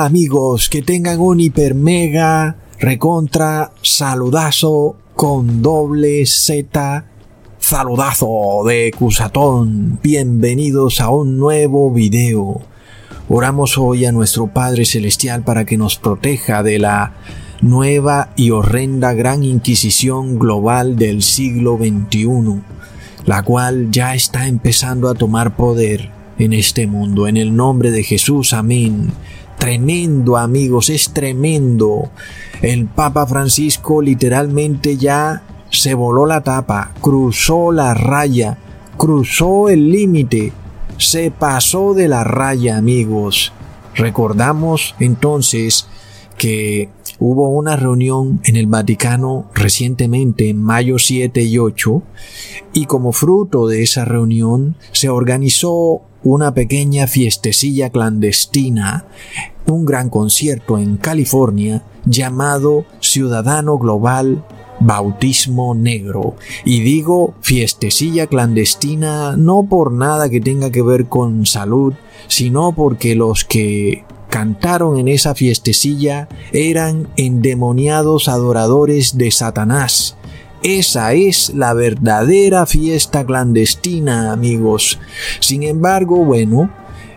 Amigos, que tengan un hiper mega recontra saludazo con doble Z saludazo de Cusatón. Bienvenidos a un nuevo video. Oramos hoy a nuestro Padre Celestial para que nos proteja de la nueva y horrenda gran inquisición global del siglo XXI, la cual ya está empezando a tomar poder en este mundo. En el nombre de Jesús, amén. Tremendo amigos, es tremendo. El Papa Francisco literalmente ya se voló la tapa, cruzó la raya, cruzó el límite, se pasó de la raya amigos. Recordamos entonces que hubo una reunión en el Vaticano recientemente, en mayo 7 y 8, y como fruto de esa reunión se organizó una pequeña fiestecilla clandestina, un gran concierto en California llamado Ciudadano Global Bautismo Negro. Y digo fiestecilla clandestina no por nada que tenga que ver con salud, sino porque los que cantaron en esa fiestecilla eran endemoniados adoradores de Satanás. Esa es la verdadera fiesta clandestina, amigos. Sin embargo, bueno,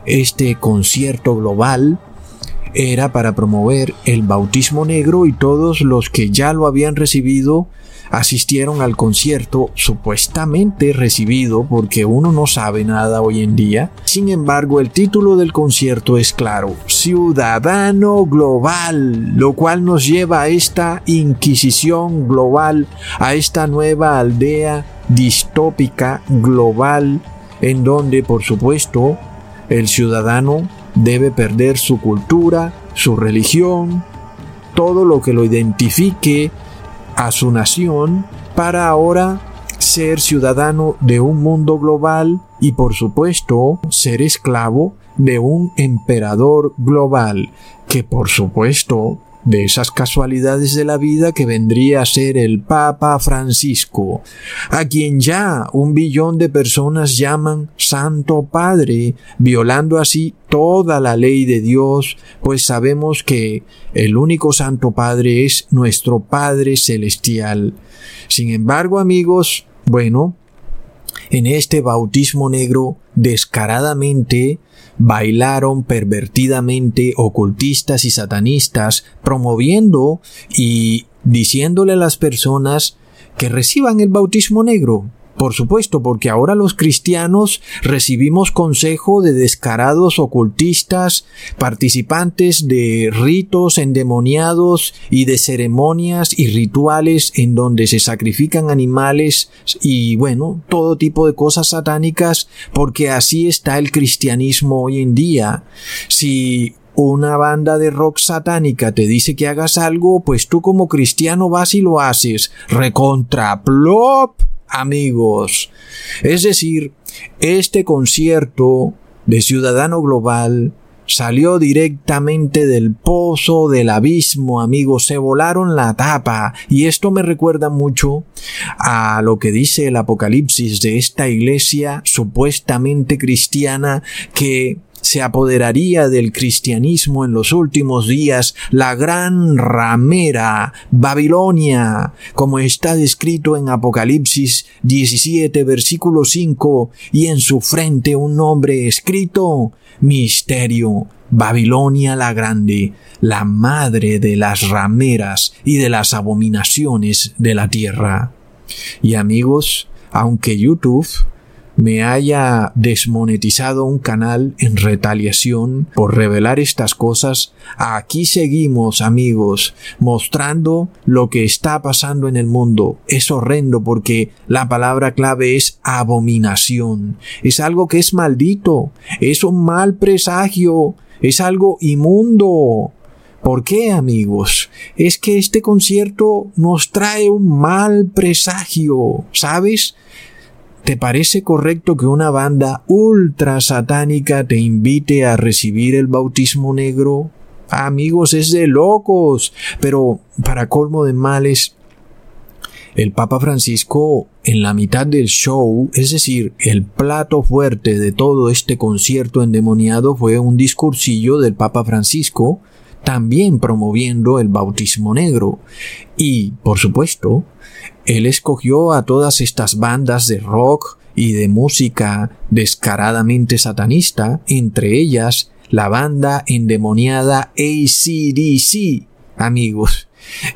este concierto global era para promover el bautismo negro y todos los que ya lo habían recibido asistieron al concierto supuestamente recibido porque uno no sabe nada hoy en día. Sin embargo, el título del concierto es claro, Ciudadano Global, lo cual nos lleva a esta inquisición global, a esta nueva aldea distópica global, en donde, por supuesto, el ciudadano debe perder su cultura, su religión, todo lo que lo identifique a su nación para ahora ser ciudadano de un mundo global y por supuesto ser esclavo de un emperador global que por supuesto de esas casualidades de la vida que vendría a ser el Papa Francisco, a quien ya un billón de personas llaman Santo Padre, violando así toda la ley de Dios, pues sabemos que el único Santo Padre es nuestro Padre Celestial. Sin embargo, amigos, bueno, en este bautismo negro descaradamente bailaron pervertidamente ocultistas y satanistas promoviendo y diciéndole a las personas que reciban el bautismo negro. Por supuesto, porque ahora los cristianos recibimos consejo de descarados ocultistas, participantes de ritos endemoniados y de ceremonias y rituales en donde se sacrifican animales y bueno, todo tipo de cosas satánicas, porque así está el cristianismo hoy en día. Si una banda de rock satánica te dice que hagas algo, pues tú como cristiano vas y lo haces. Recontra plop amigos. Es decir, este concierto de Ciudadano Global salió directamente del pozo del abismo, amigos, se volaron la tapa. Y esto me recuerda mucho a lo que dice el Apocalipsis de esta iglesia supuestamente cristiana que se apoderaría del cristianismo en los últimos días la gran ramera Babilonia, como está descrito en Apocalipsis 17 versículo 5, y en su frente un nombre escrito, Misterio, Babilonia la Grande, la madre de las rameras y de las abominaciones de la tierra. Y amigos, aunque YouTube me haya desmonetizado un canal en retaliación por revelar estas cosas, aquí seguimos amigos mostrando lo que está pasando en el mundo. Es horrendo porque la palabra clave es abominación. Es algo que es maldito, es un mal presagio, es algo inmundo. ¿Por qué, amigos? Es que este concierto nos trae un mal presagio, ¿sabes? ¿Te parece correcto que una banda ultra satánica te invite a recibir el bautismo negro? amigos, es de locos. Pero, para colmo de males, el Papa Francisco en la mitad del show, es decir, el plato fuerte de todo este concierto endemoniado fue un discursillo del Papa Francisco, también promoviendo el bautismo negro. Y, por supuesto, él escogió a todas estas bandas de rock y de música descaradamente satanista, entre ellas la banda endemoniada ACDC, amigos.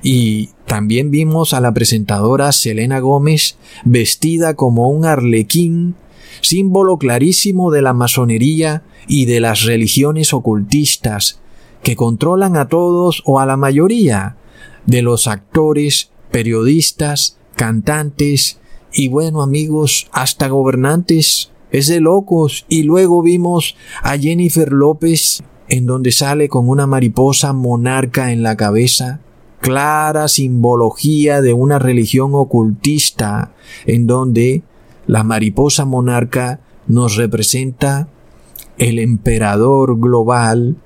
Y también vimos a la presentadora Selena Gómez vestida como un arlequín, símbolo clarísimo de la masonería y de las religiones ocultistas, que controlan a todos o a la mayoría de los actores, periodistas, cantantes y bueno amigos, hasta gobernantes. Es de locos. Y luego vimos a Jennifer López en donde sale con una mariposa monarca en la cabeza clara simbología de una religión ocultista en donde la mariposa monarca nos representa el emperador global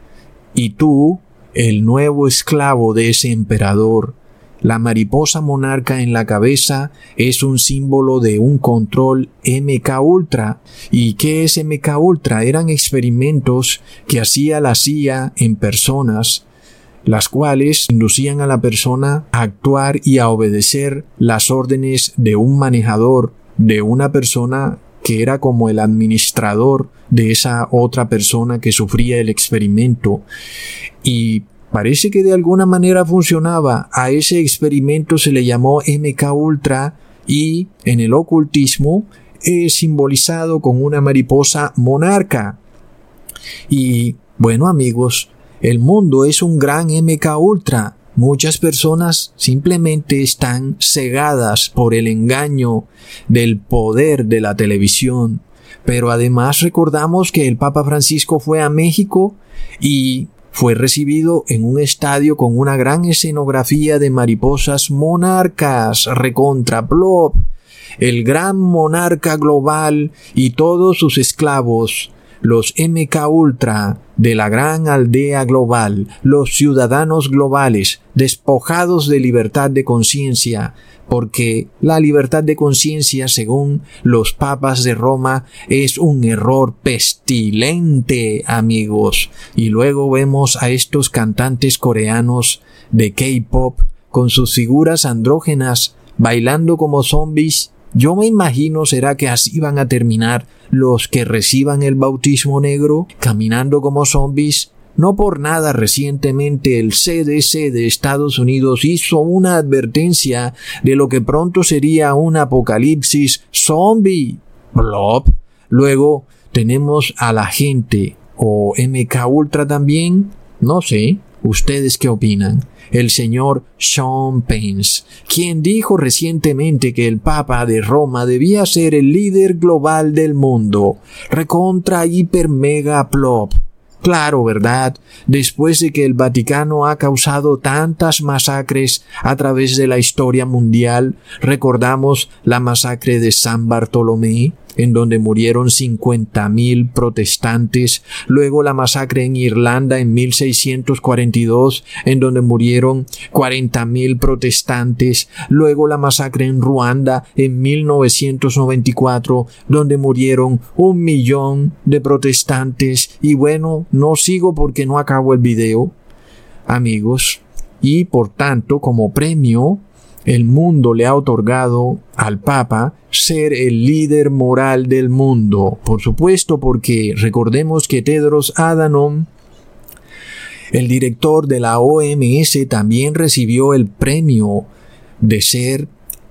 y tú, el nuevo esclavo de ese emperador. La mariposa monarca en la cabeza es un símbolo de un control MK Ultra. ¿Y qué es MK Ultra? Eran experimentos que hacía la CIA en personas las cuales inducían a la persona a actuar y a obedecer las órdenes de un manejador, de una persona que era como el administrador de esa otra persona que sufría el experimento. Y parece que de alguna manera funcionaba. A ese experimento se le llamó MK Ultra y en el ocultismo es simbolizado con una mariposa monarca. Y bueno amigos, el mundo es un gran MK Ultra. Muchas personas simplemente están cegadas por el engaño del poder de la televisión. Pero además recordamos que el Papa Francisco fue a México y fue recibido en un estadio con una gran escenografía de mariposas monarcas recontra blob, el gran monarca global y todos sus esclavos los MK Ultra de la gran aldea global, los ciudadanos globales, despojados de libertad de conciencia, porque la libertad de conciencia, según los papas de Roma, es un error pestilente, amigos. Y luego vemos a estos cantantes coreanos de K-pop con sus figuras andrógenas bailando como zombies yo me imagino será que así van a terminar los que reciban el bautismo negro caminando como zombies. No por nada recientemente el CDC de Estados Unidos hizo una advertencia de lo que pronto sería un apocalipsis zombie. Blob. Luego tenemos a la gente o MK Ultra también. No sé. ¿Ustedes qué opinan? El señor Sean Pence, quien dijo recientemente que el Papa de Roma debía ser el líder global del mundo, recontra hiper mega plop. Claro, ¿verdad? Después de que el Vaticano ha causado tantas masacres a través de la historia mundial, recordamos la masacre de San Bartolomé, en donde murieron 50.000 protestantes, luego la masacre en Irlanda en 1642, en donde murieron 40.000 protestantes, luego la masacre en Ruanda en 1994, donde murieron un millón de protestantes, y bueno, no sigo porque no acabo el video, amigos, y por tanto, como premio, el mundo le ha otorgado al Papa ser el líder moral del mundo. Por supuesto, porque recordemos que Tedros Adhanom, el director de la OMS, también recibió el premio de ser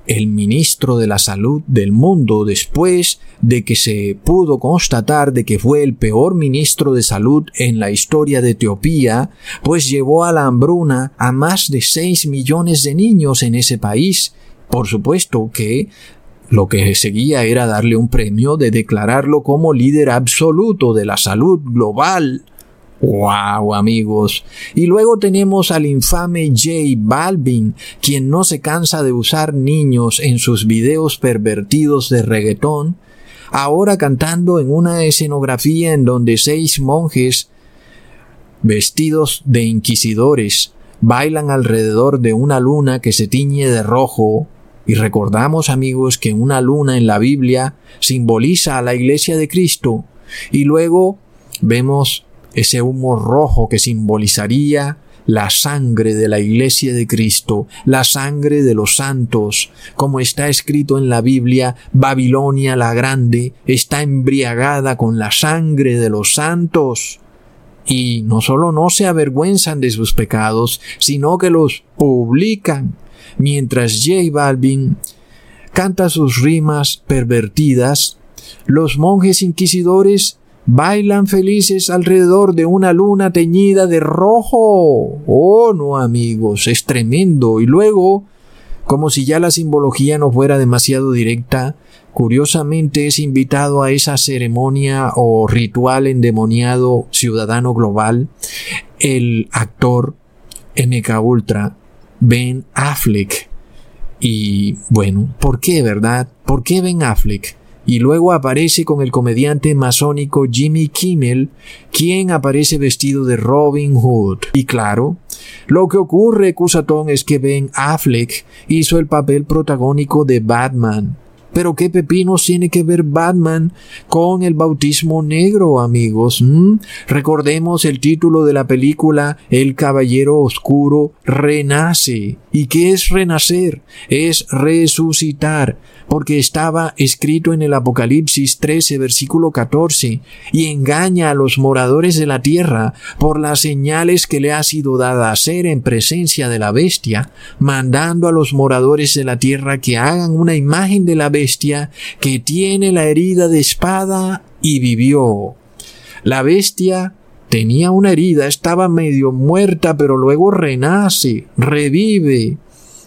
el ministro de la salud del mundo después de que se pudo constatar de que fue el peor ministro de salud en la historia de Etiopía, pues llevó a la hambruna a más de 6 millones de niños en ese país. Por supuesto que lo que seguía era darle un premio de declararlo como líder absoluto de la salud global. ¡Wow, amigos! Y luego tenemos al infame J Balvin, quien no se cansa de usar niños en sus videos pervertidos de reggaetón, ahora cantando en una escenografía en donde seis monjes vestidos de inquisidores bailan alrededor de una luna que se tiñe de rojo Y recordamos amigos que una luna en la Biblia simboliza a la iglesia de Cristo. Y luego vemos ese humo rojo que simbolizaría la sangre de la iglesia de Cristo, la sangre de los santos, como está escrito en la Biblia, Babilonia la grande está embriagada con la sangre de los santos. Y no solo no se avergüenzan de sus pecados, sino que los publican, mientras J Balvin canta sus rimas pervertidas, los monjes inquisidores bailan felices alrededor de una luna teñida de rojo. Oh, no, amigos, es tremendo. Y luego, como si ya la simbología no fuera demasiado directa, curiosamente es invitado a esa ceremonia o ritual endemoniado ciudadano global el actor MK Ultra Ben Affleck. Y bueno, ¿por qué, verdad? ¿Por qué Ben Affleck? Y luego aparece con el comediante masónico Jimmy Kimmel, quien aparece vestido de Robin Hood. Y claro, lo que ocurre, Cusatón, es que Ben Affleck hizo el papel protagónico de Batman. Pero qué pepinos tiene que ver Batman con el bautismo negro, amigos. Recordemos el título de la película El Caballero Oscuro renace. ¿Y qué es renacer? Es resucitar porque estaba escrito en el Apocalipsis 13, versículo 14, y engaña a los moradores de la tierra por las señales que le ha sido dada hacer en presencia de la bestia, mandando a los moradores de la tierra que hagan una imagen de la bestia que tiene la herida de espada y vivió. La bestia tenía una herida, estaba medio muerta, pero luego renace, revive.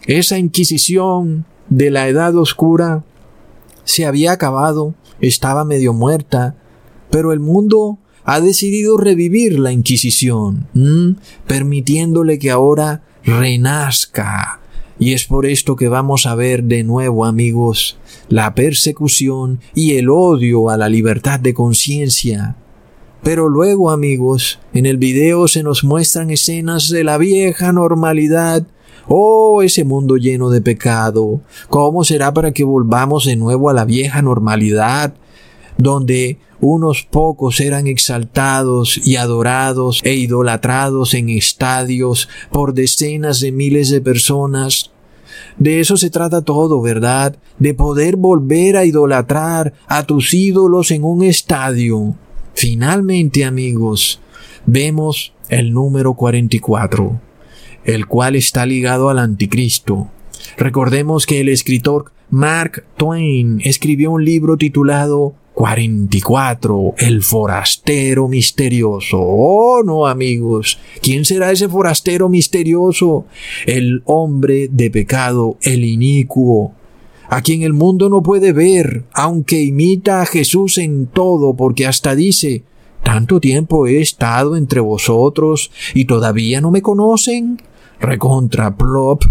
Esa Inquisición de la edad oscura se había acabado, estaba medio muerta, pero el mundo ha decidido revivir la Inquisición, permitiéndole que ahora renazca. Y es por esto que vamos a ver de nuevo, amigos, la persecución y el odio a la libertad de conciencia. Pero luego, amigos, en el video se nos muestran escenas de la vieja normalidad Oh, ese mundo lleno de pecado. ¿Cómo será para que volvamos de nuevo a la vieja normalidad, donde unos pocos eran exaltados y adorados e idolatrados en estadios por decenas de miles de personas? De eso se trata todo, ¿verdad? De poder volver a idolatrar a tus ídolos en un estadio. Finalmente, amigos, vemos el número 44 el cual está ligado al anticristo. Recordemos que el escritor Mark Twain escribió un libro titulado 44, el forastero misterioso. Oh, no, amigos. ¿Quién será ese forastero misterioso? El hombre de pecado, el inicuo, a quien el mundo no puede ver, aunque imita a Jesús en todo, porque hasta dice, tanto tiempo he estado entre vosotros y todavía no me conocen recontra plop.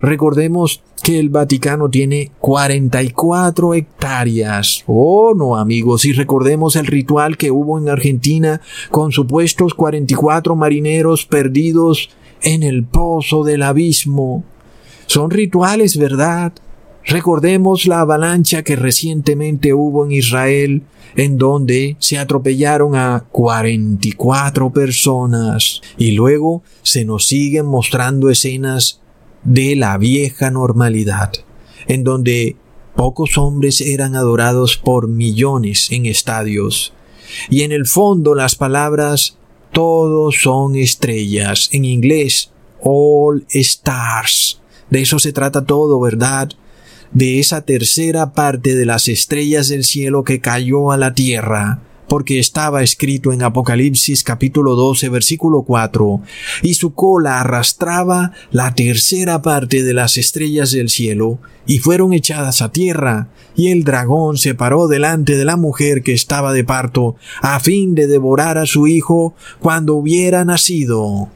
Recordemos que el Vaticano tiene 44 hectáreas. Oh, no, amigos, y recordemos el ritual que hubo en Argentina con supuestos 44 marineros perdidos en el pozo del abismo. Son rituales, ¿verdad? Recordemos la avalancha que recientemente hubo en Israel, en donde se atropellaron a 44 personas. Y luego se nos siguen mostrando escenas de la vieja normalidad, en donde pocos hombres eran adorados por millones en estadios. Y en el fondo las palabras todos son estrellas, en inglés, all stars. De eso se trata todo, ¿verdad? de esa tercera parte de las estrellas del cielo que cayó a la tierra, porque estaba escrito en Apocalipsis capítulo 12 versículo 4, y su cola arrastraba la tercera parte de las estrellas del cielo, y fueron echadas a tierra, y el dragón se paró delante de la mujer que estaba de parto, a fin de devorar a su hijo cuando hubiera nacido.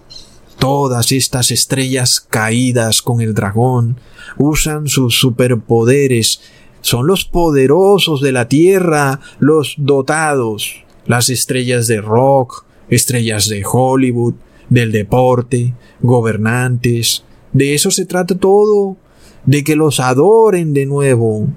Todas estas estrellas caídas con el dragón usan sus superpoderes. Son los poderosos de la Tierra, los dotados, las estrellas de rock, estrellas de Hollywood, del deporte, gobernantes. De eso se trata todo. de que los adoren de nuevo.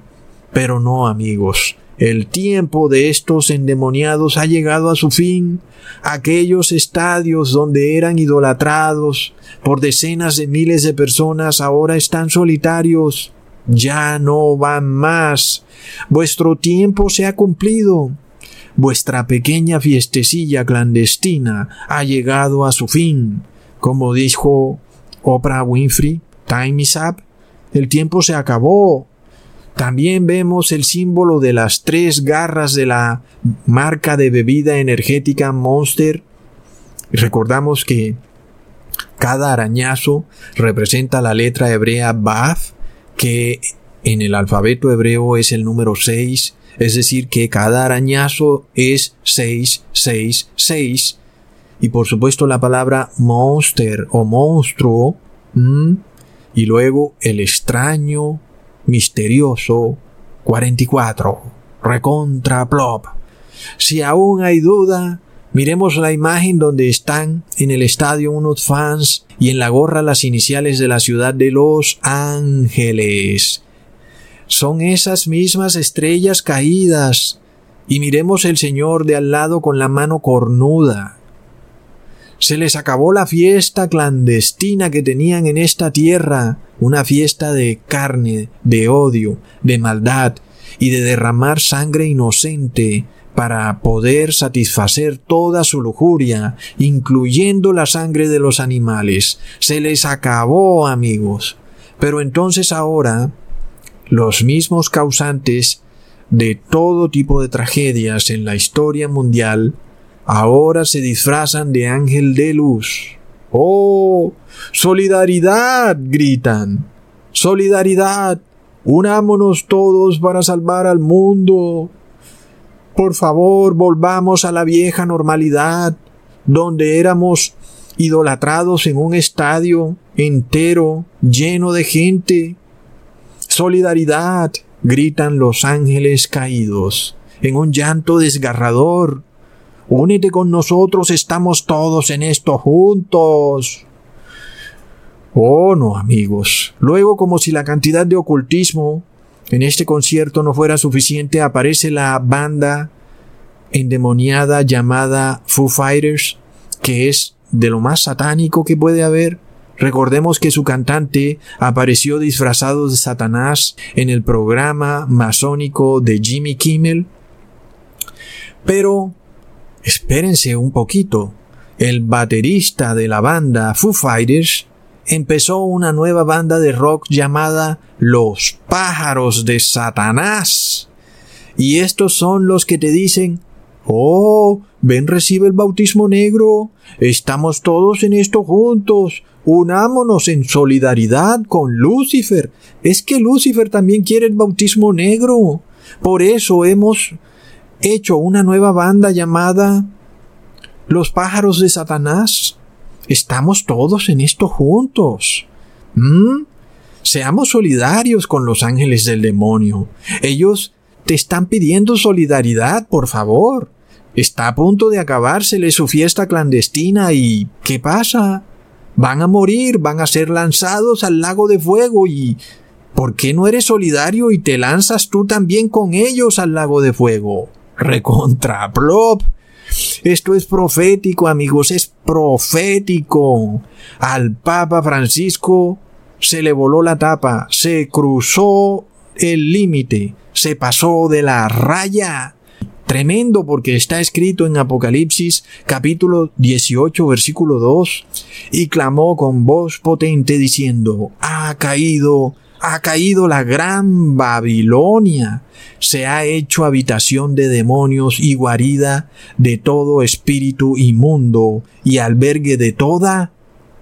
Pero no, amigos, el tiempo de estos endemoniados ha llegado a su fin. Aquellos estadios donde eran idolatrados por decenas de miles de personas ahora están solitarios. Ya no van más. Vuestro tiempo se ha cumplido. Vuestra pequeña fiestecilla clandestina ha llegado a su fin. Como dijo Oprah Winfrey, Time is up. El tiempo se acabó. También vemos el símbolo de las tres garras de la marca de bebida energética Monster. Recordamos que cada arañazo representa la letra hebrea Baf, que en el alfabeto hebreo es el número 6, es decir, que cada arañazo es 666. Y por supuesto la palabra monster o monstruo. y luego el extraño, misterioso 44. Recontra plop. Si aún hay duda, miremos la imagen donde están en el estadio unos fans y en la gorra las iniciales de la ciudad de Los Ángeles. Son esas mismas estrellas caídas. Y miremos el señor de al lado con la mano cornuda. Se les acabó la fiesta clandestina que tenían en esta tierra, una fiesta de carne, de odio, de maldad y de derramar sangre inocente para poder satisfacer toda su lujuria, incluyendo la sangre de los animales. Se les acabó, amigos. Pero entonces ahora, los mismos causantes de todo tipo de tragedias en la historia mundial ahora se disfrazan de ángel de luz. ¡Oh! ¡Solidaridad! gritan. ¡Solidaridad! Unámonos todos para salvar al mundo. Por favor, volvamos a la vieja normalidad, donde éramos idolatrados en un estadio entero, lleno de gente. Solidaridad, gritan los ángeles caídos, en un llanto desgarrador. Únete con nosotros, estamos todos en esto juntos. Oh, no, amigos. Luego, como si la cantidad de ocultismo en este concierto no fuera suficiente, aparece la banda endemoniada llamada Foo Fighters, que es de lo más satánico que puede haber. Recordemos que su cantante apareció disfrazado de Satanás en el programa masónico de Jimmy Kimmel. Pero Espérense un poquito. El baterista de la banda Foo Fighters empezó una nueva banda de rock llamada Los Pájaros de Satanás. Y estos son los que te dicen, Oh, ven recibe el bautismo negro. Estamos todos en esto juntos. Unámonos en solidaridad con Lucifer. Es que Lucifer también quiere el bautismo negro. Por eso hemos hecho una nueva banda llamada Los pájaros de Satanás. Estamos todos en esto juntos. ¿Mm? Seamos solidarios con los ángeles del demonio. Ellos te están pidiendo solidaridad, por favor. Está a punto de acabársele su fiesta clandestina y ¿qué pasa? Van a morir, van a ser lanzados al lago de fuego y ¿por qué no eres solidario y te lanzas tú también con ellos al lago de fuego? recontra plop. Esto es profético, amigos, es profético. Al Papa Francisco se le voló la tapa, se cruzó el límite, se pasó de la raya. Tremendo porque está escrito en Apocalipsis capítulo 18 versículo 2 y clamó con voz potente diciendo, ha caído ha caído la gran Babilonia, se ha hecho habitación de demonios y guarida de todo espíritu inmundo y albergue de toda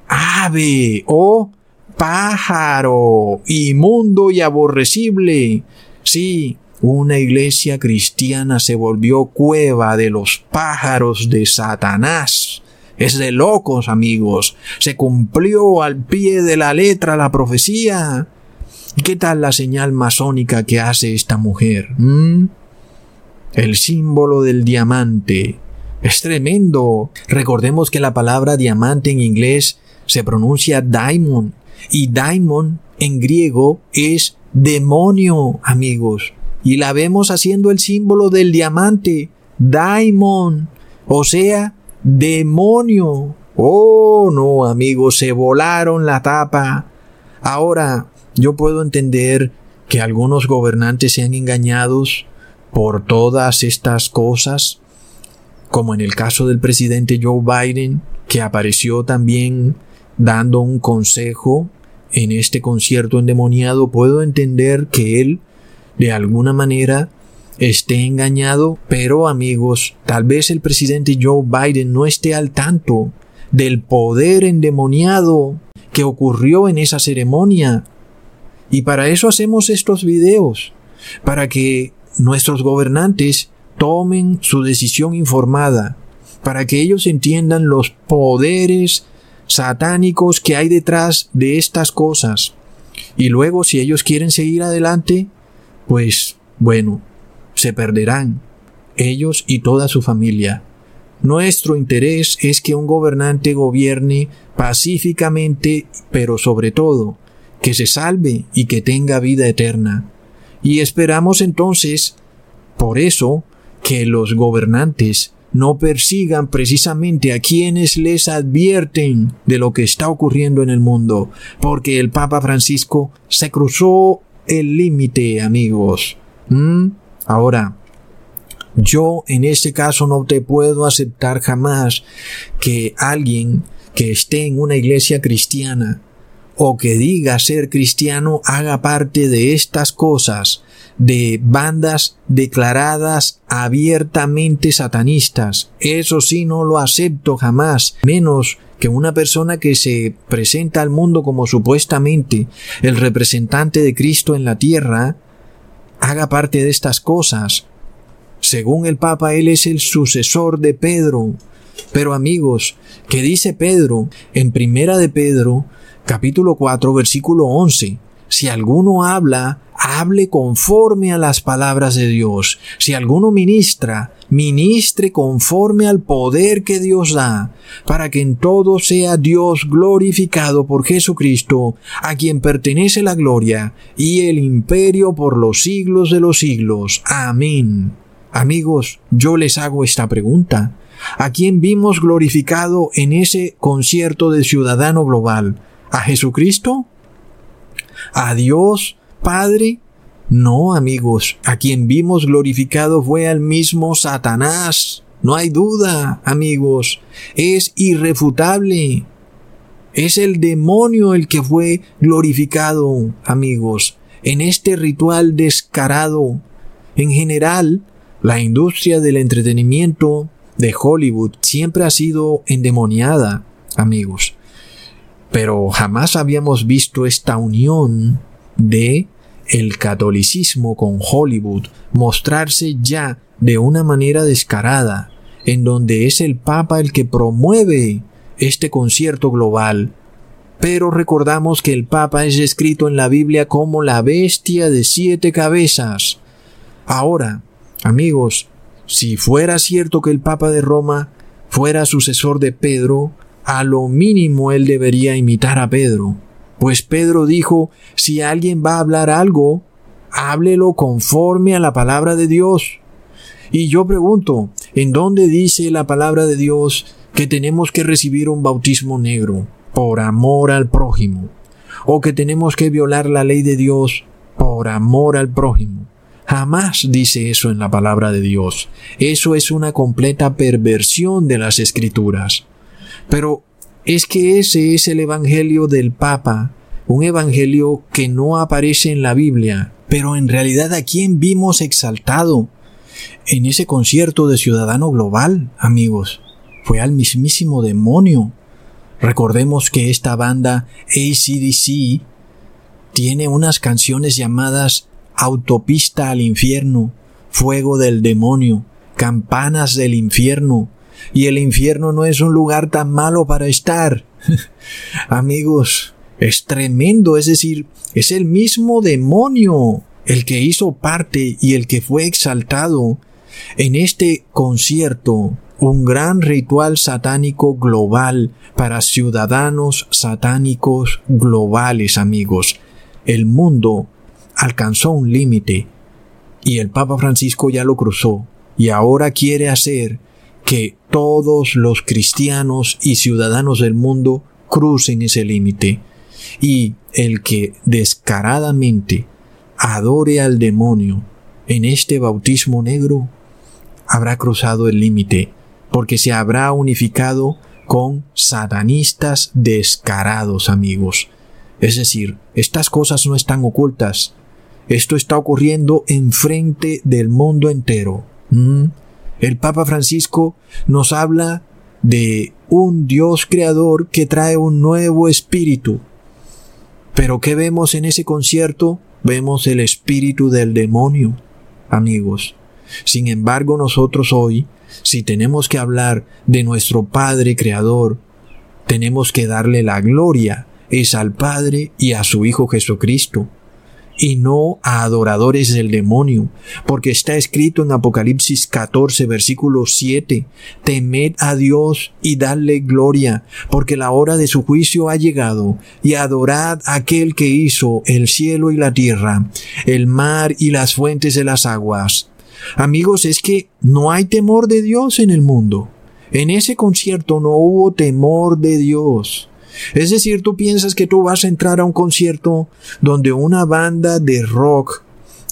ave o pájaro inmundo y aborrecible. Sí, una iglesia cristiana se volvió cueva de los pájaros de Satanás. Es de locos, amigos. Se cumplió al pie de la letra la profecía. ¿Qué tal la señal masónica que hace esta mujer? ¿Mm? El símbolo del diamante. Es tremendo. Recordemos que la palabra diamante en inglés se pronuncia diamond y diamond en griego es demonio, amigos. Y la vemos haciendo el símbolo del diamante, daimon, o sea, demonio. Oh, no, amigos, se volaron la tapa. Ahora, yo puedo entender que algunos gobernantes sean engañados por todas estas cosas, como en el caso del presidente Joe Biden, que apareció también dando un consejo en este concierto endemoniado, puedo entender que él, de alguna manera, esté engañado, pero amigos, tal vez el presidente Joe Biden no esté al tanto del poder endemoniado que ocurrió en esa ceremonia. Y para eso hacemos estos videos, para que nuestros gobernantes tomen su decisión informada, para que ellos entiendan los poderes satánicos que hay detrás de estas cosas. Y luego si ellos quieren seguir adelante, pues bueno, se perderán, ellos y toda su familia. Nuestro interés es que un gobernante gobierne pacíficamente, pero sobre todo, que se salve y que tenga vida eterna. Y esperamos entonces, por eso, que los gobernantes no persigan precisamente a quienes les advierten de lo que está ocurriendo en el mundo, porque el Papa Francisco se cruzó el límite, amigos. ¿Mm? Ahora, yo en este caso no te puedo aceptar jamás que alguien que esté en una iglesia cristiana o que diga ser cristiano haga parte de estas cosas, de bandas declaradas abiertamente satanistas. Eso sí no lo acepto jamás, menos que una persona que se presenta al mundo como supuestamente el representante de Cristo en la tierra, haga parte de estas cosas. Según el Papa, él es el sucesor de Pedro. Pero amigos, ¿qué dice Pedro en Primera de Pedro capítulo 4, versículo 11. Si alguno habla, hable conforme a las palabras de Dios. Si alguno ministra, ministre conforme al poder que Dios da, para que en todo sea Dios glorificado por Jesucristo, a quien pertenece la gloria y el imperio por los siglos de los siglos. Amén. Amigos, yo les hago esta pregunta. ¿A quién vimos glorificado en ese concierto de Ciudadano Global? ¿A Jesucristo? ¿A Dios Padre? No, amigos, a quien vimos glorificado fue al mismo Satanás. No hay duda, amigos, es irrefutable. Es el demonio el que fue glorificado, amigos, en este ritual descarado. En general, la industria del entretenimiento de Hollywood siempre ha sido endemoniada, amigos pero jamás habíamos visto esta unión de el catolicismo con Hollywood mostrarse ya de una manera descarada, en donde es el Papa el que promueve este concierto global. Pero recordamos que el Papa es escrito en la Biblia como la bestia de siete cabezas. Ahora, amigos, si fuera cierto que el Papa de Roma fuera sucesor de Pedro, a lo mínimo él debería imitar a Pedro, pues Pedro dijo, si alguien va a hablar algo, háblelo conforme a la palabra de Dios. Y yo pregunto, ¿en dónde dice la palabra de Dios que tenemos que recibir un bautismo negro por amor al prójimo? ¿O que tenemos que violar la ley de Dios por amor al prójimo? Jamás dice eso en la palabra de Dios. Eso es una completa perversión de las escrituras. Pero es que ese es el Evangelio del Papa, un Evangelio que no aparece en la Biblia, pero en realidad a quién vimos exaltado en ese concierto de Ciudadano Global, amigos. Fue al mismísimo demonio. Recordemos que esta banda ACDC tiene unas canciones llamadas Autopista al Infierno, Fuego del Demonio, Campanas del Infierno, y el infierno no es un lugar tan malo para estar. Amigos, es tremendo, es decir, es el mismo demonio el que hizo parte y el que fue exaltado en este concierto, un gran ritual satánico global para ciudadanos satánicos globales, amigos. el mundo alcanzó un límite y el Papa Francisco ya lo cruzó y ahora quiere hacer que todos los cristianos y ciudadanos del mundo crucen ese límite y el que descaradamente adore al demonio en este bautismo negro habrá cruzado el límite porque se habrá unificado con satanistas descarados amigos. Es decir, estas cosas no están ocultas. Esto está ocurriendo enfrente del mundo entero. ¿Mm? El Papa Francisco nos habla de un Dios creador que trae un nuevo espíritu. Pero ¿qué vemos en ese concierto? Vemos el espíritu del demonio, amigos. Sin embargo, nosotros hoy, si tenemos que hablar de nuestro Padre Creador, tenemos que darle la gloria, es al Padre y a su Hijo Jesucristo y no a adoradores del demonio, porque está escrito en Apocalipsis 14, versículo 7, temed a Dios y dadle gloria, porque la hora de su juicio ha llegado, y adorad a aquel que hizo el cielo y la tierra, el mar y las fuentes de las aguas. Amigos, es que no hay temor de Dios en el mundo. En ese concierto no hubo temor de Dios. Es decir, tú piensas que tú vas a entrar a un concierto donde una banda de rock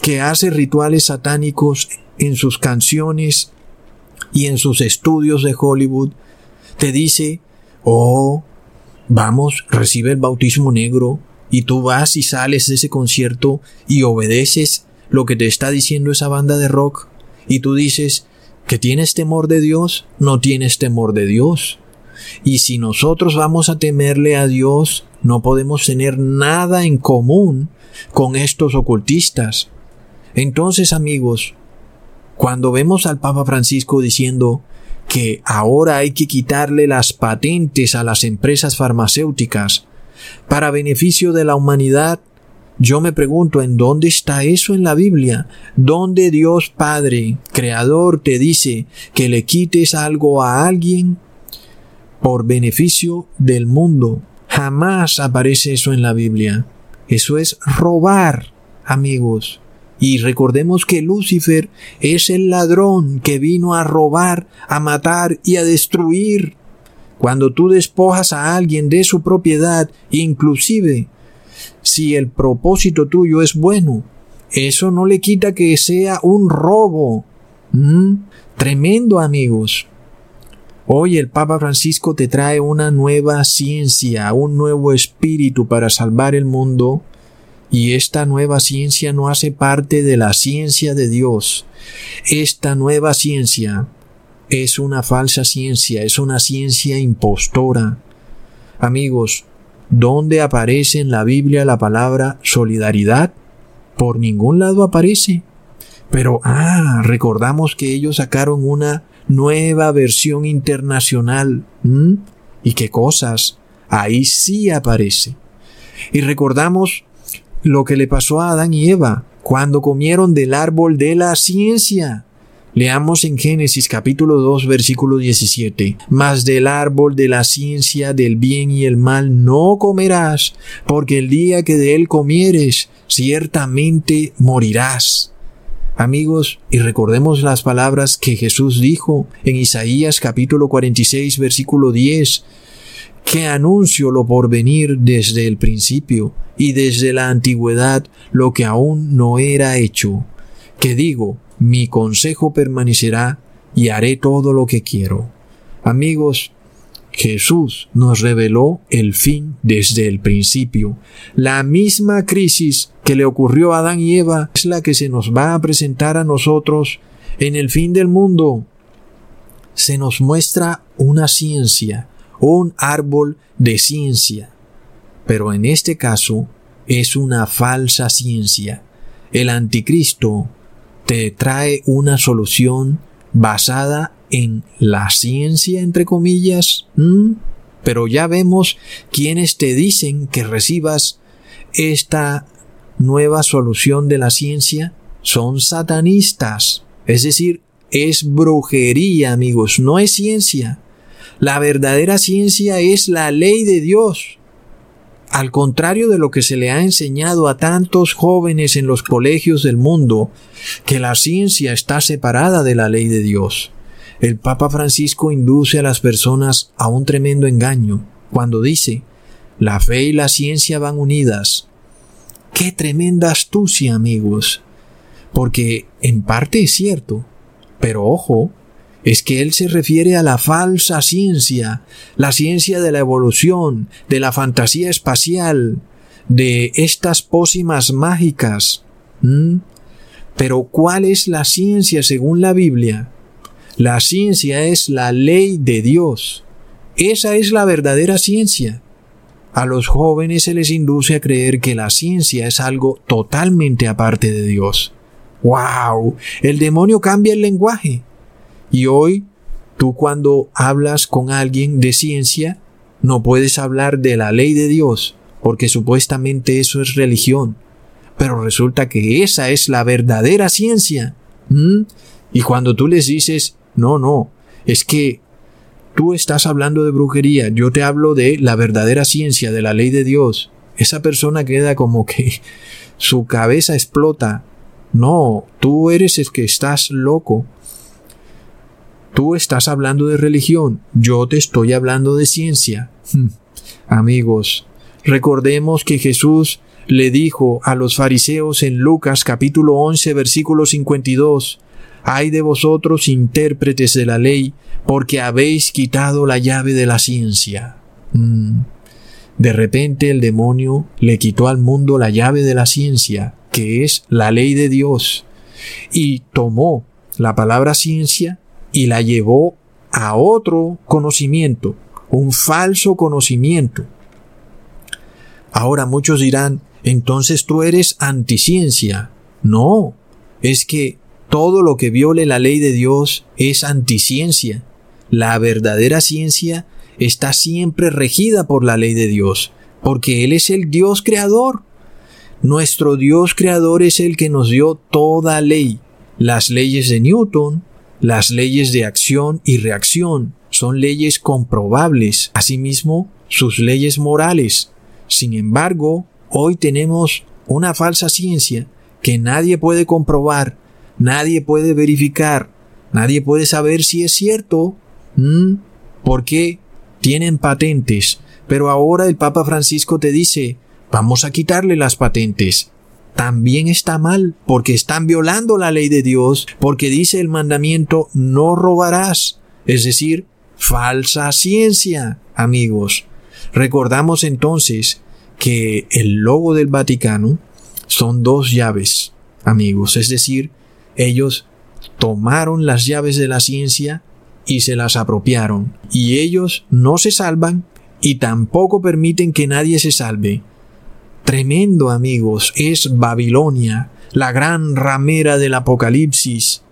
que hace rituales satánicos en sus canciones y en sus estudios de Hollywood te dice, oh, vamos, recibe el bautismo negro y tú vas y sales de ese concierto y obedeces lo que te está diciendo esa banda de rock y tú dices que tienes temor de Dios, no tienes temor de Dios. Y si nosotros vamos a temerle a Dios, no podemos tener nada en común con estos ocultistas. Entonces, amigos, cuando vemos al Papa Francisco diciendo que ahora hay que quitarle las patentes a las empresas farmacéuticas para beneficio de la humanidad, yo me pregunto, ¿en dónde está eso en la Biblia? ¿Dónde Dios Padre, Creador, te dice que le quites algo a alguien por beneficio del mundo. Jamás aparece eso en la Biblia. Eso es robar, amigos. Y recordemos que Lucifer es el ladrón que vino a robar, a matar y a destruir. Cuando tú despojas a alguien de su propiedad, inclusive si el propósito tuyo es bueno, eso no le quita que sea un robo. ¿Mm? Tremendo amigos. Hoy el Papa Francisco te trae una nueva ciencia, un nuevo espíritu para salvar el mundo y esta nueva ciencia no hace parte de la ciencia de Dios. Esta nueva ciencia es una falsa ciencia, es una ciencia impostora. Amigos, ¿dónde aparece en la Biblia la palabra solidaridad? Por ningún lado aparece. Pero, ah, recordamos que ellos sacaron una nueva versión internacional. ¿Y qué cosas? Ahí sí aparece. Y recordamos lo que le pasó a Adán y Eva cuando comieron del árbol de la ciencia. Leamos en Génesis capítulo 2 versículo 17. Mas del árbol de la ciencia del bien y el mal no comerás, porque el día que de él comieres, ciertamente morirás. Amigos, y recordemos las palabras que Jesús dijo en Isaías capítulo 46 versículo 10, que anuncio lo por venir desde el principio y desde la antigüedad lo que aún no era hecho, que digo, mi consejo permanecerá y haré todo lo que quiero. Amigos, Jesús nos reveló el fin desde el principio. La misma crisis que le ocurrió a Adán y Eva es la que se nos va a presentar a nosotros en el fin del mundo. Se nos muestra una ciencia, un árbol de ciencia. Pero en este caso es una falsa ciencia. El anticristo te trae una solución basada en la ciencia, entre comillas, pero ya vemos quienes te dicen que recibas esta nueva solución de la ciencia son satanistas. Es decir, es brujería, amigos, no es ciencia. La verdadera ciencia es la ley de Dios. al contrario de lo que se le ha enseñado a tantos jóvenes en los colegios del mundo, que la ciencia está separada de la ley de Dios. El Papa Francisco induce a las personas a un tremendo engaño cuando dice, la fe y la ciencia van unidas. Qué tremenda astucia, amigos. Porque en parte es cierto, pero ojo, es que él se refiere a la falsa ciencia, la ciencia de la evolución, de la fantasía espacial, de estas pócimas mágicas. Pero ¿cuál es la ciencia según la Biblia? La ciencia es la ley de Dios. Esa es la verdadera ciencia. A los jóvenes se les induce a creer que la ciencia es algo totalmente aparte de Dios. ¡Wow! El demonio cambia el lenguaje. Y hoy, tú cuando hablas con alguien de ciencia, no puedes hablar de la ley de Dios, porque supuestamente eso es religión. Pero resulta que esa es la verdadera ciencia. Y cuando tú les dices, no, no, es que tú estás hablando de brujería, yo te hablo de la verdadera ciencia, de la ley de Dios. Esa persona queda como que su cabeza explota. No, tú eres el que estás loco. Tú estás hablando de religión, yo te estoy hablando de ciencia. Hmm. Amigos, recordemos que Jesús le dijo a los fariseos en Lucas capítulo 11 versículo 52, Ay de vosotros intérpretes de la ley, porque habéis quitado la llave de la ciencia. Hmm. De repente el demonio le quitó al mundo la llave de la ciencia, que es la ley de Dios, y tomó la palabra ciencia y la llevó a otro conocimiento, un falso conocimiento. Ahora muchos dirán, entonces tú eres anticiencia. No, es que todo lo que viole la ley de Dios es anticiencia. La verdadera ciencia está siempre regida por la ley de Dios, porque Él es el Dios creador. Nuestro Dios creador es el que nos dio toda ley. Las leyes de Newton, las leyes de acción y reacción son leyes comprobables, asimismo sus leyes morales. Sin embargo, hoy tenemos una falsa ciencia que nadie puede comprobar, nadie puede verificar, nadie puede saber si es cierto. porque tienen patentes, pero ahora el Papa Francisco te dice, vamos a quitarle las patentes también está mal, porque están violando la ley de Dios, porque dice el mandamiento no robarás, es decir, falsa ciencia, amigos. Recordamos entonces que el logo del Vaticano son dos llaves, amigos, es decir, ellos tomaron las llaves de la ciencia y se las apropiaron, y ellos no se salvan y tampoco permiten que nadie se salve. Tremendo amigos, es Babilonia, la gran ramera del Apocalipsis.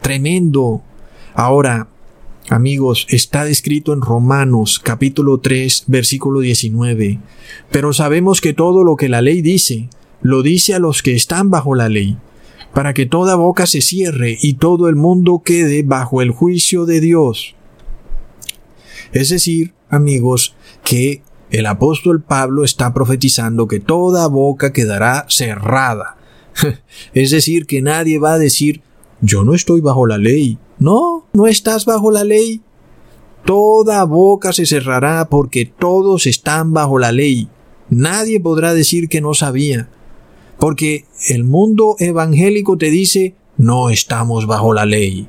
Tremendo. Ahora, amigos, está descrito en Romanos capítulo 3 versículo 19. Pero sabemos que todo lo que la ley dice, lo dice a los que están bajo la ley, para que toda boca se cierre y todo el mundo quede bajo el juicio de Dios. Es decir, amigos, que el apóstol Pablo está profetizando que toda boca quedará cerrada. es decir, que nadie va a decir, yo no estoy bajo la ley. No, no estás bajo la ley. Toda boca se cerrará porque todos están bajo la ley. Nadie podrá decir que no sabía. Porque el mundo evangélico te dice, no estamos bajo la ley.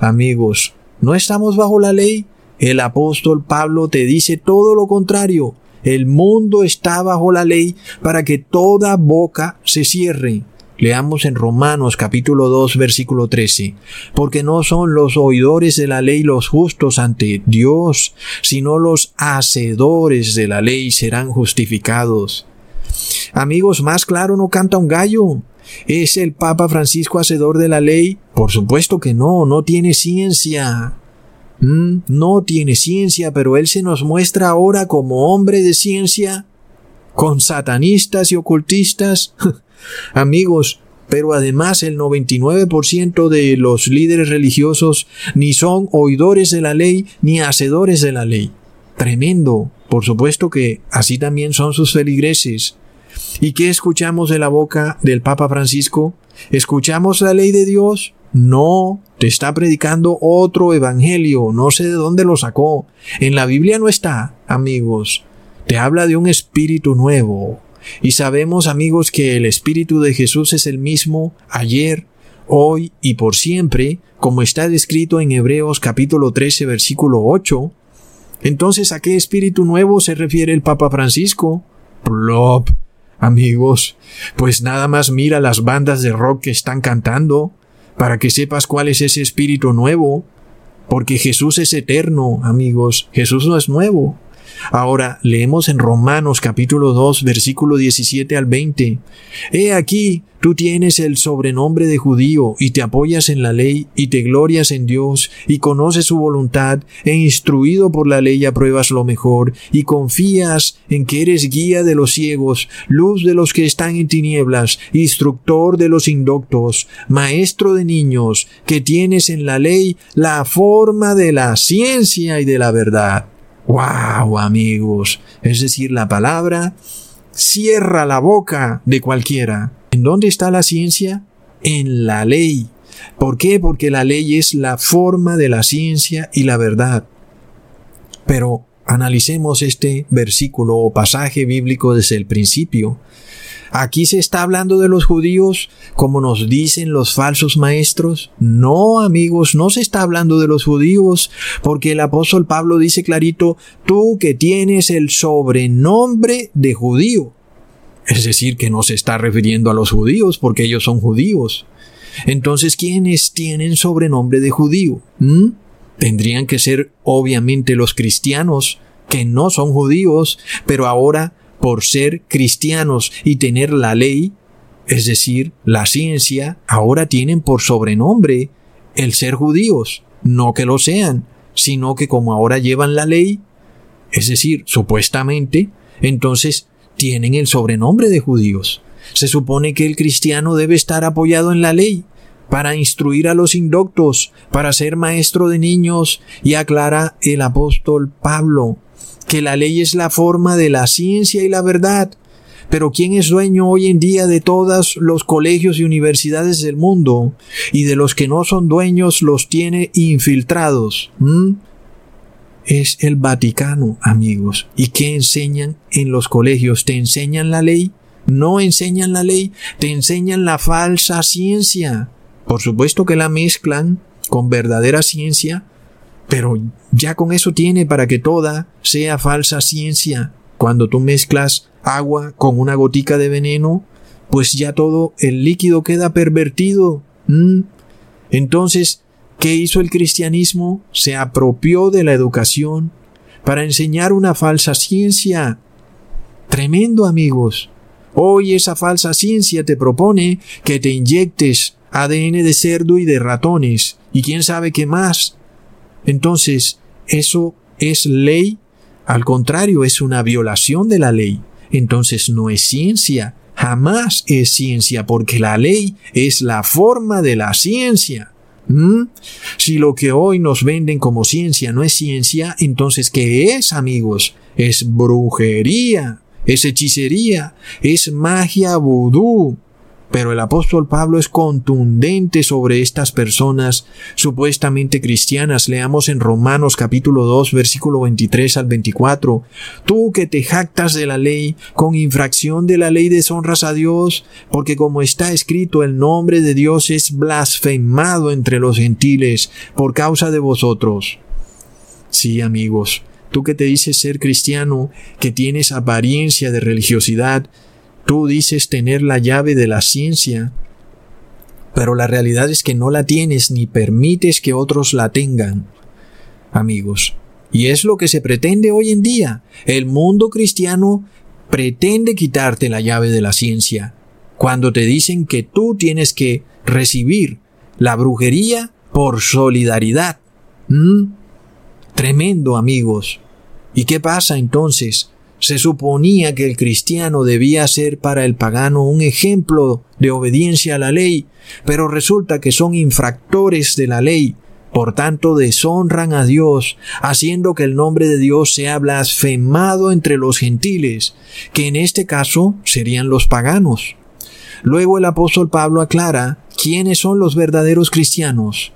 Amigos, ¿no estamos bajo la ley? El apóstol Pablo te dice todo lo contrario. El mundo está bajo la ley para que toda boca se cierre. Leamos en Romanos capítulo 2 versículo 13. Porque no son los oidores de la ley los justos ante Dios, sino los hacedores de la ley serán justificados. Amigos, más claro no canta un gallo. ¿Es el Papa Francisco hacedor de la ley? Por supuesto que no, no tiene ciencia. Mm, no tiene ciencia, pero él se nos muestra ahora como hombre de ciencia, con satanistas y ocultistas. Amigos, pero además el 99% de los líderes religiosos ni son oidores de la ley ni hacedores de la ley. Tremendo. Por supuesto que así también son sus feligreses. ¿Y qué escuchamos de la boca del Papa Francisco? ¿Escuchamos la ley de Dios? No, te está predicando otro evangelio, no sé de dónde lo sacó. En la Biblia no está, amigos. Te habla de un espíritu nuevo. Y sabemos, amigos, que el espíritu de Jesús es el mismo ayer, hoy y por siempre, como está descrito en Hebreos capítulo 13 versículo 8. Entonces, ¿a qué espíritu nuevo se refiere el Papa Francisco? Plop. Amigos, pues nada más mira las bandas de rock que están cantando, para que sepas cuál es ese espíritu nuevo, porque Jesús es eterno, amigos, Jesús no es nuevo. Ahora leemos en Romanos capítulo 2 versículo 17 al 20. He aquí, tú tienes el sobrenombre de judío y te apoyas en la ley y te glorias en Dios y conoces su voluntad e instruido por la ley apruebas lo mejor y confías en que eres guía de los ciegos, luz de los que están en tinieblas, instructor de los indoctos, maestro de niños, que tienes en la ley la forma de la ciencia y de la verdad. ¡Wow, amigos! Es decir, la palabra cierra la boca de cualquiera. ¿En dónde está la ciencia? En la ley. ¿Por qué? Porque la ley es la forma de la ciencia y la verdad. Pero analicemos este versículo o pasaje bíblico desde el principio. ¿Aquí se está hablando de los judíos como nos dicen los falsos maestros? No, amigos, no se está hablando de los judíos, porque el apóstol Pablo dice clarito, tú que tienes el sobrenombre de judío. Es decir, que no se está refiriendo a los judíos, porque ellos son judíos. Entonces, ¿quiénes tienen sobrenombre de judío? ¿Mm? Tendrían que ser obviamente los cristianos, que no son judíos, pero ahora por ser cristianos y tener la ley, es decir, la ciencia, ahora tienen por sobrenombre el ser judíos, no que lo sean, sino que como ahora llevan la ley, es decir, supuestamente, entonces tienen el sobrenombre de judíos. Se supone que el cristiano debe estar apoyado en la ley, para instruir a los indoctos, para ser maestro de niños, y aclara el apóstol Pablo que la ley es la forma de la ciencia y la verdad. Pero ¿quién es dueño hoy en día de todos los colegios y universidades del mundo? Y de los que no son dueños los tiene infiltrados. Es el Vaticano, amigos. ¿Y qué enseñan en los colegios? ¿Te enseñan la ley? No enseñan la ley, te enseñan la falsa ciencia. Por supuesto que la mezclan con verdadera ciencia, pero ya con eso tiene para que toda sea falsa ciencia. Cuando tú mezclas agua con una gotica de veneno, pues ya todo el líquido queda pervertido. Entonces, ¿qué hizo el cristianismo? Se apropió de la educación para enseñar una falsa ciencia. Tremendo, amigos. Hoy esa falsa ciencia te propone que te inyectes ADN de cerdo y de ratones y quién sabe qué más entonces, ¿eso es ley? Al contrario, es una violación de la ley. Entonces no es ciencia, jamás es ciencia, porque la ley es la forma de la ciencia. ¿Mm? Si lo que hoy nos venden como ciencia no es ciencia, entonces ¿qué es, amigos? Es brujería, es hechicería, es magia vudú, pero el apóstol Pablo es contundente sobre estas personas supuestamente cristianas. Leamos en Romanos capítulo 2 versículo 23 al 24. Tú que te jactas de la ley, con infracción de la ley deshonras a Dios, porque como está escrito el nombre de Dios es blasfemado entre los gentiles por causa de vosotros. Sí, amigos, tú que te dices ser cristiano, que tienes apariencia de religiosidad, Tú dices tener la llave de la ciencia, pero la realidad es que no la tienes ni permites que otros la tengan. Amigos, y es lo que se pretende hoy en día. El mundo cristiano pretende quitarte la llave de la ciencia, cuando te dicen que tú tienes que recibir la brujería por solidaridad. ¿Mm? Tremendo, amigos. ¿Y qué pasa entonces? Se suponía que el cristiano debía ser para el pagano un ejemplo de obediencia a la ley, pero resulta que son infractores de la ley, Por tanto, deshonran a Dios, haciendo que el nombre de Dios sea blasfemado entre los gentiles, que en este caso serían los paganos. Luego el apóstol Pablo aclara quiénes son los verdaderos cristianos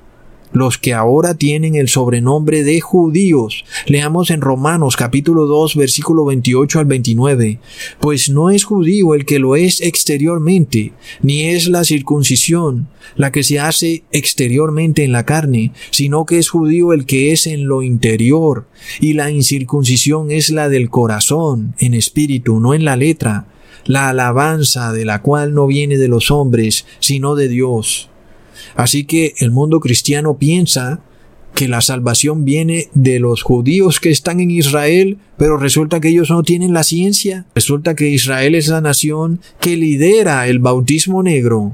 los que ahora tienen el sobrenombre de judíos. Leamos en Romanos capítulo 2 versículo 28 al 29. Pues no es judío el que lo es exteriormente, ni es la circuncisión la que se hace exteriormente en la carne, sino que es judío el que es en lo interior, y la incircuncisión es la del corazón, en espíritu, no en la letra, la alabanza de la cual no viene de los hombres, sino de Dios. Así que el mundo cristiano piensa que la salvación viene de los judíos que están en Israel, pero resulta que ellos no tienen la ciencia. Resulta que Israel es la nación que lidera el bautismo negro.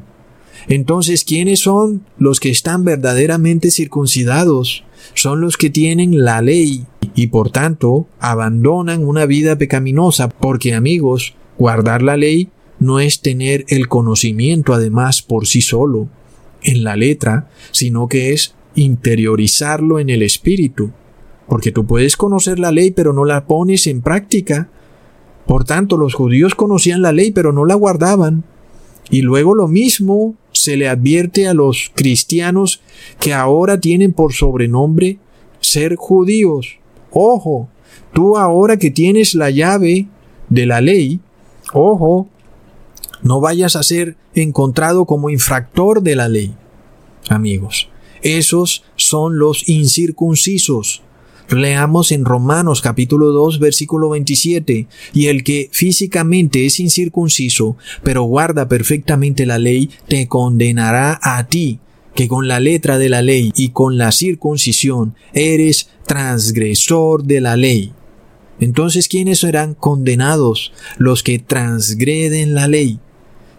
Entonces, ¿quiénes son los que están verdaderamente circuncidados? Son los que tienen la ley y por tanto abandonan una vida pecaminosa, porque amigos, guardar la ley no es tener el conocimiento además por sí solo en la letra, sino que es interiorizarlo en el espíritu. Porque tú puedes conocer la ley pero no la pones en práctica. Por tanto, los judíos conocían la ley pero no la guardaban. Y luego lo mismo se le advierte a los cristianos que ahora tienen por sobrenombre ser judíos. Ojo, tú ahora que tienes la llave de la ley, ojo, no vayas a ser encontrado como infractor de la ley. Amigos, esos son los incircuncisos. Leamos en Romanos capítulo 2 versículo 27, y el que físicamente es incircunciso, pero guarda perfectamente la ley, te condenará a ti, que con la letra de la ley y con la circuncisión eres transgresor de la ley. Entonces, ¿quiénes serán condenados? Los que transgreden la ley.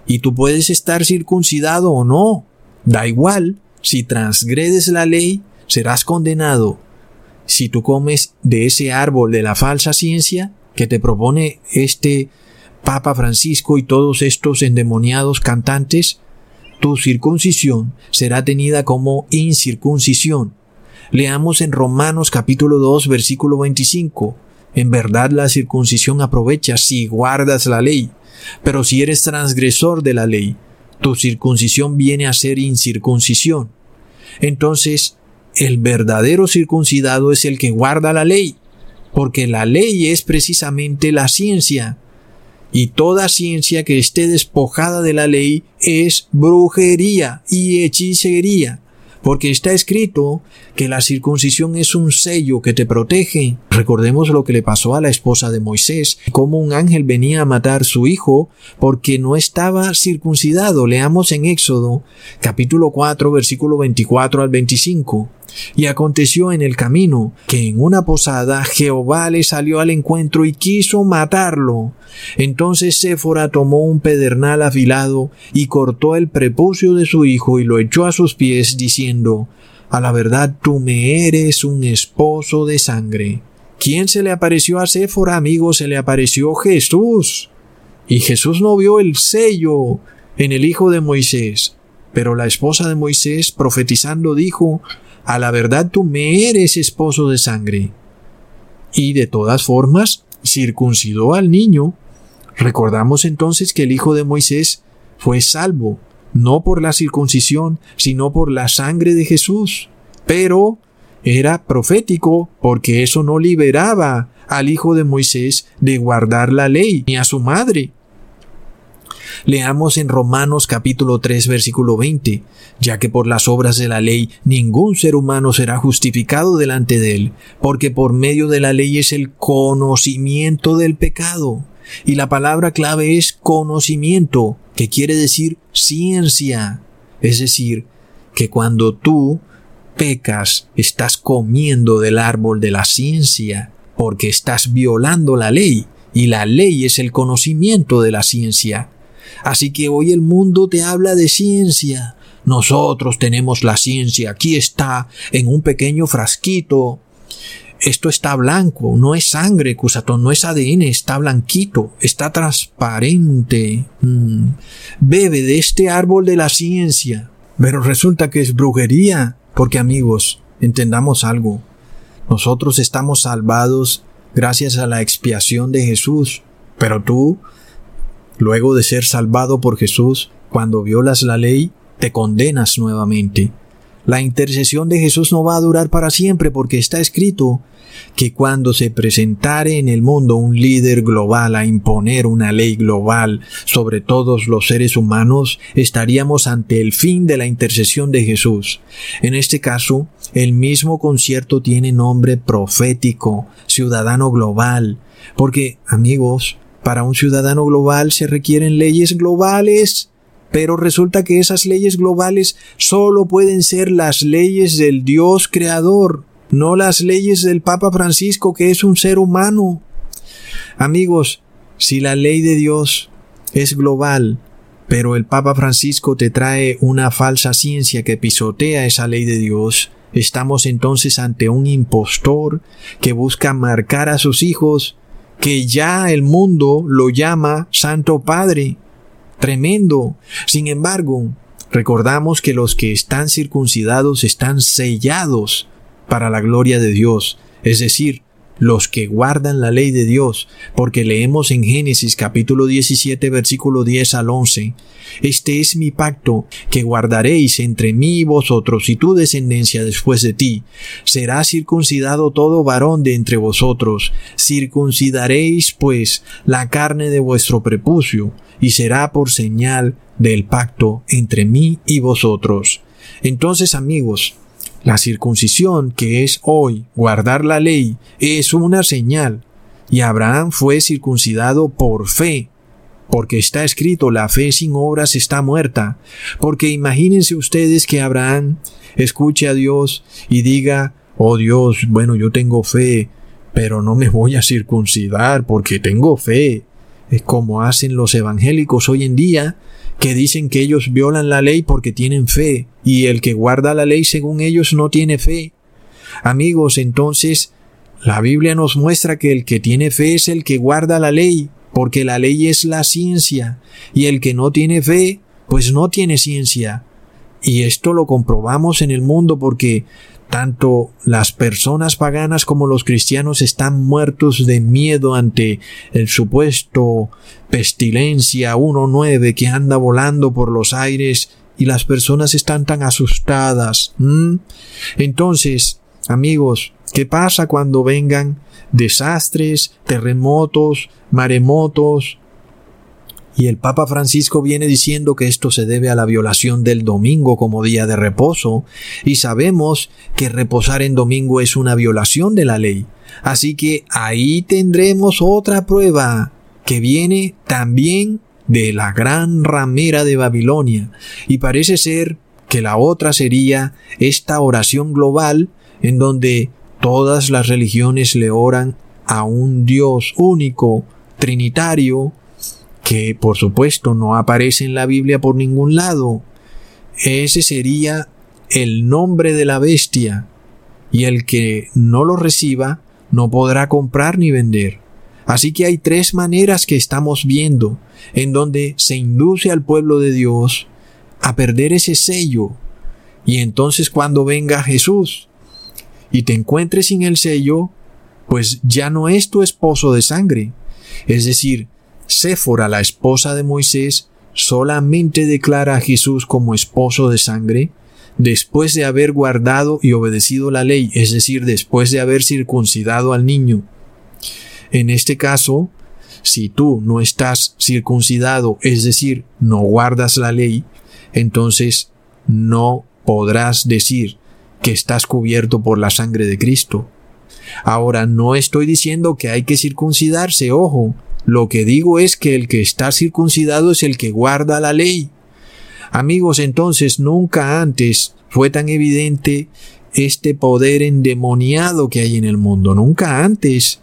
Y tú puedes estar circuncidado o no. Da igual. Si transgredes la ley, serás condenado. Si tú comes de ese árbol de la falsa ciencia que te propone este Papa Francisco y todos estos endemoniados cantantes, tu circuncisión será tenida como incircuncisión. Leamos en Romanos capítulo 2 versículo 25. En verdad la circuncisión aprovecha si guardas la ley. Pero si eres transgresor de la ley, tu circuncisión viene a ser incircuncisión. Entonces, el verdadero circuncidado es el que guarda la ley, porque la ley es precisamente la ciencia, y toda ciencia que esté despojada de la ley es brujería y hechicería porque está escrito que la circuncisión es un sello que te protege. Recordemos lo que le pasó a la esposa de Moisés, cómo un ángel venía a matar su hijo porque no estaba circuncidado. Leamos en Éxodo capítulo 4 versículo 24 al 25. Y aconteció en el camino que en una posada Jehová le salió al encuentro y quiso matarlo. Entonces Séfora tomó un pedernal afilado y cortó el prepucio de su hijo y lo echó a sus pies, diciendo A la verdad tú me eres un esposo de sangre. ¿Quién se le apareció a Séfora, amigo? Se le apareció Jesús. Y Jesús no vio el sello en el hijo de Moisés. Pero la esposa de Moisés, profetizando, dijo a la verdad tú me eres esposo de sangre. Y de todas formas, circuncidó al niño. Recordamos entonces que el hijo de Moisés fue salvo, no por la circuncisión, sino por la sangre de Jesús. Pero era profético porque eso no liberaba al hijo de Moisés de guardar la ley, ni a su madre. Leamos en Romanos capítulo 3 versículo 20, ya que por las obras de la ley ningún ser humano será justificado delante de él, porque por medio de la ley es el conocimiento del pecado. Y la palabra clave es conocimiento, que quiere decir ciencia. Es decir, que cuando tú pecas, estás comiendo del árbol de la ciencia, porque estás violando la ley, y la ley es el conocimiento de la ciencia. Así que hoy el mundo te habla de ciencia. Nosotros tenemos la ciencia. Aquí está, en un pequeño frasquito. Esto está blanco, no es sangre, Cusatón, no es ADN, está blanquito, está transparente. Mm. Bebe de este árbol de la ciencia. Pero resulta que es brujería, porque amigos, entendamos algo. Nosotros estamos salvados gracias a la expiación de Jesús, pero tú, luego de ser salvado por Jesús, cuando violas la ley, te condenas nuevamente. La intercesión de Jesús no va a durar para siempre porque está escrito que cuando se presentare en el mundo un líder global a imponer una ley global sobre todos los seres humanos, estaríamos ante el fin de la intercesión de Jesús. En este caso, el mismo concierto tiene nombre profético, ciudadano global, porque, amigos, para un ciudadano global se requieren leyes globales. Pero resulta que esas leyes globales solo pueden ser las leyes del Dios creador, no las leyes del Papa Francisco, que es un ser humano. Amigos, si la ley de Dios es global, pero el Papa Francisco te trae una falsa ciencia que pisotea esa ley de Dios, estamos entonces ante un impostor que busca marcar a sus hijos que ya el mundo lo llama Santo Padre. Tremendo. Sin embargo, recordamos que los que están circuncidados están sellados para la gloria de Dios, es decir, los que guardan la ley de Dios, porque leemos en Génesis capítulo 17 versículo 10 al 11, Este es mi pacto que guardaréis entre mí y vosotros y tu descendencia después de ti. Será circuncidado todo varón de entre vosotros, circuncidaréis pues la carne de vuestro prepucio, y será por señal del pacto entre mí y vosotros. Entonces amigos, la circuncisión, que es hoy guardar la ley, es una señal. Y Abraham fue circuncidado por fe, porque está escrito la fe sin obras está muerta. Porque imagínense ustedes que Abraham escuche a Dios y diga, oh Dios, bueno, yo tengo fe, pero no me voy a circuncidar porque tengo fe. Es como hacen los evangélicos hoy en día, que dicen que ellos violan la ley porque tienen fe, y el que guarda la ley según ellos no tiene fe. Amigos, entonces, la Biblia nos muestra que el que tiene fe es el que guarda la ley, porque la ley es la ciencia, y el que no tiene fe, pues no tiene ciencia. Y esto lo comprobamos en el mundo porque tanto las personas paganas como los cristianos están muertos de miedo ante el supuesto pestilencia 1.9 que anda volando por los aires y las personas están tan asustadas. Entonces, amigos, ¿qué pasa cuando vengan desastres, terremotos, maremotos, y el Papa Francisco viene diciendo que esto se debe a la violación del domingo como día de reposo, y sabemos que reposar en domingo es una violación de la ley. Así que ahí tendremos otra prueba que viene también de la gran ramera de Babilonia, y parece ser que la otra sería esta oración global en donde todas las religiones le oran a un Dios único, trinitario, que por supuesto no aparece en la Biblia por ningún lado. Ese sería el nombre de la bestia, y el que no lo reciba no podrá comprar ni vender. Así que hay tres maneras que estamos viendo en donde se induce al pueblo de Dios a perder ese sello. Y entonces cuando venga Jesús y te encuentres sin el sello, pues ya no es tu esposo de sangre. Es decir, Séfora, la esposa de Moisés, solamente declara a Jesús como esposo de sangre después de haber guardado y obedecido la ley, es decir, después de haber circuncidado al niño. En este caso, si tú no estás circuncidado, es decir, no guardas la ley, entonces no podrás decir que estás cubierto por la sangre de Cristo. Ahora, no estoy diciendo que hay que circuncidarse, ojo, lo que digo es que el que está circuncidado es el que guarda la ley. Amigos, entonces nunca antes fue tan evidente este poder endemoniado que hay en el mundo. Nunca antes.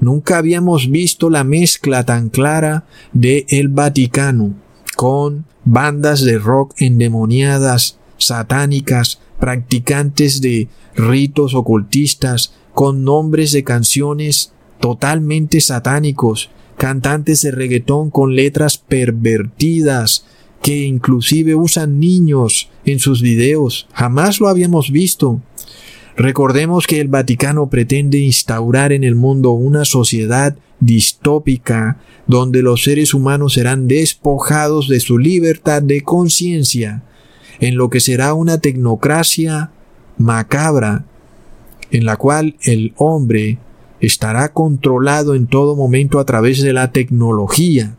Nunca habíamos visto la mezcla tan clara de el Vaticano con bandas de rock endemoniadas, satánicas, practicantes de ritos ocultistas, con nombres de canciones totalmente satánicos, cantantes de reggaetón con letras pervertidas, que inclusive usan niños en sus videos. Jamás lo habíamos visto. Recordemos que el Vaticano pretende instaurar en el mundo una sociedad distópica donde los seres humanos serán despojados de su libertad de conciencia, en lo que será una tecnocracia macabra, en la cual el hombre estará controlado en todo momento a través de la tecnología,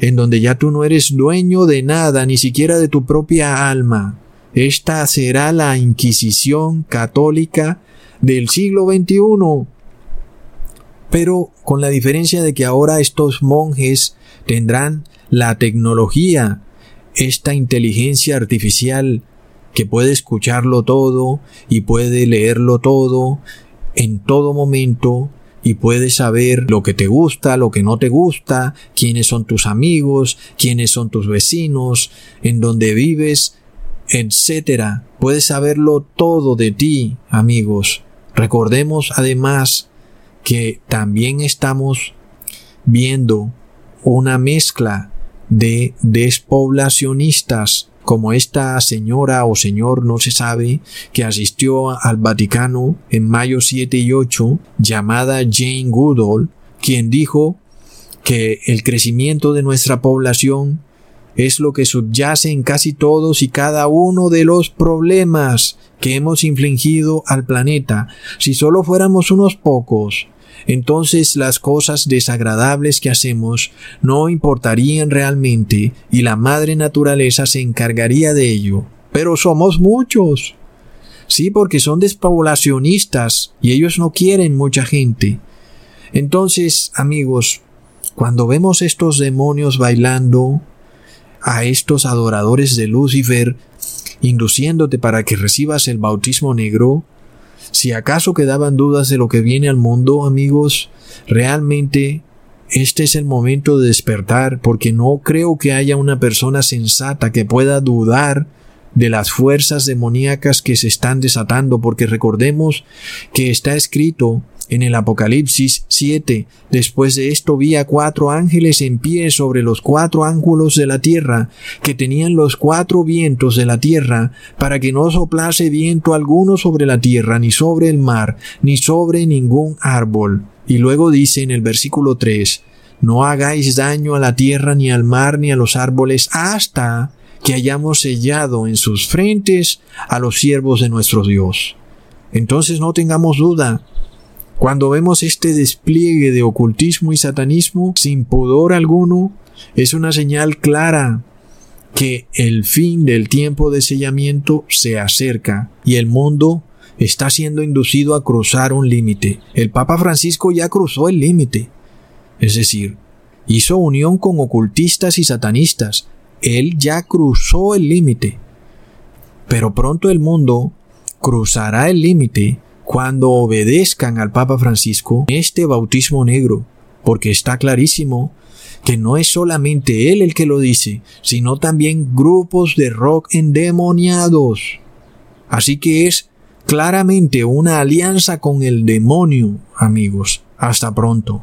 en donde ya tú no eres dueño de nada, ni siquiera de tu propia alma. Esta será la Inquisición católica del siglo XXI. Pero con la diferencia de que ahora estos monjes tendrán la tecnología, esta inteligencia artificial que puede escucharlo todo y puede leerlo todo en todo momento y puedes saber lo que te gusta, lo que no te gusta, quiénes son tus amigos, quiénes son tus vecinos, en dónde vives, etcétera. Puedes saberlo todo de ti, amigos. Recordemos además que también estamos viendo una mezcla de despoblacionistas como esta señora o señor no se sabe que asistió al Vaticano en mayo 7 y 8 llamada Jane Goodall quien dijo que el crecimiento de nuestra población es lo que subyace en casi todos y cada uno de los problemas que hemos infligido al planeta. Si solo fuéramos unos pocos, entonces las cosas desagradables que hacemos no importarían realmente y la madre naturaleza se encargaría de ello. Pero somos muchos. Sí, porque son despoblacionistas y ellos no quieren mucha gente. Entonces, amigos, cuando vemos estos demonios bailando, a estos adoradores de Lucifer, induciéndote para que recibas el bautismo negro? Si acaso quedaban dudas de lo que viene al mundo, amigos, realmente este es el momento de despertar, porque no creo que haya una persona sensata que pueda dudar de las fuerzas demoníacas que se están desatando, porque recordemos que está escrito en el Apocalipsis 7, después de esto vi a cuatro ángeles en pie sobre los cuatro ángulos de la tierra, que tenían los cuatro vientos de la tierra, para que no soplase viento alguno sobre la tierra, ni sobre el mar, ni sobre ningún árbol. Y luego dice en el versículo 3, no hagáis daño a la tierra, ni al mar, ni a los árboles, hasta que hayamos sellado en sus frentes a los siervos de nuestro Dios. Entonces no tengamos duda, cuando vemos este despliegue de ocultismo y satanismo sin pudor alguno, es una señal clara que el fin del tiempo de sellamiento se acerca y el mundo está siendo inducido a cruzar un límite. El Papa Francisco ya cruzó el límite. Es decir, hizo unión con ocultistas y satanistas. Él ya cruzó el límite. Pero pronto el mundo cruzará el límite cuando obedezcan al Papa Francisco este bautismo negro, porque está clarísimo que no es solamente él el que lo dice, sino también grupos de rock endemoniados. Así que es claramente una alianza con el demonio, amigos. Hasta pronto.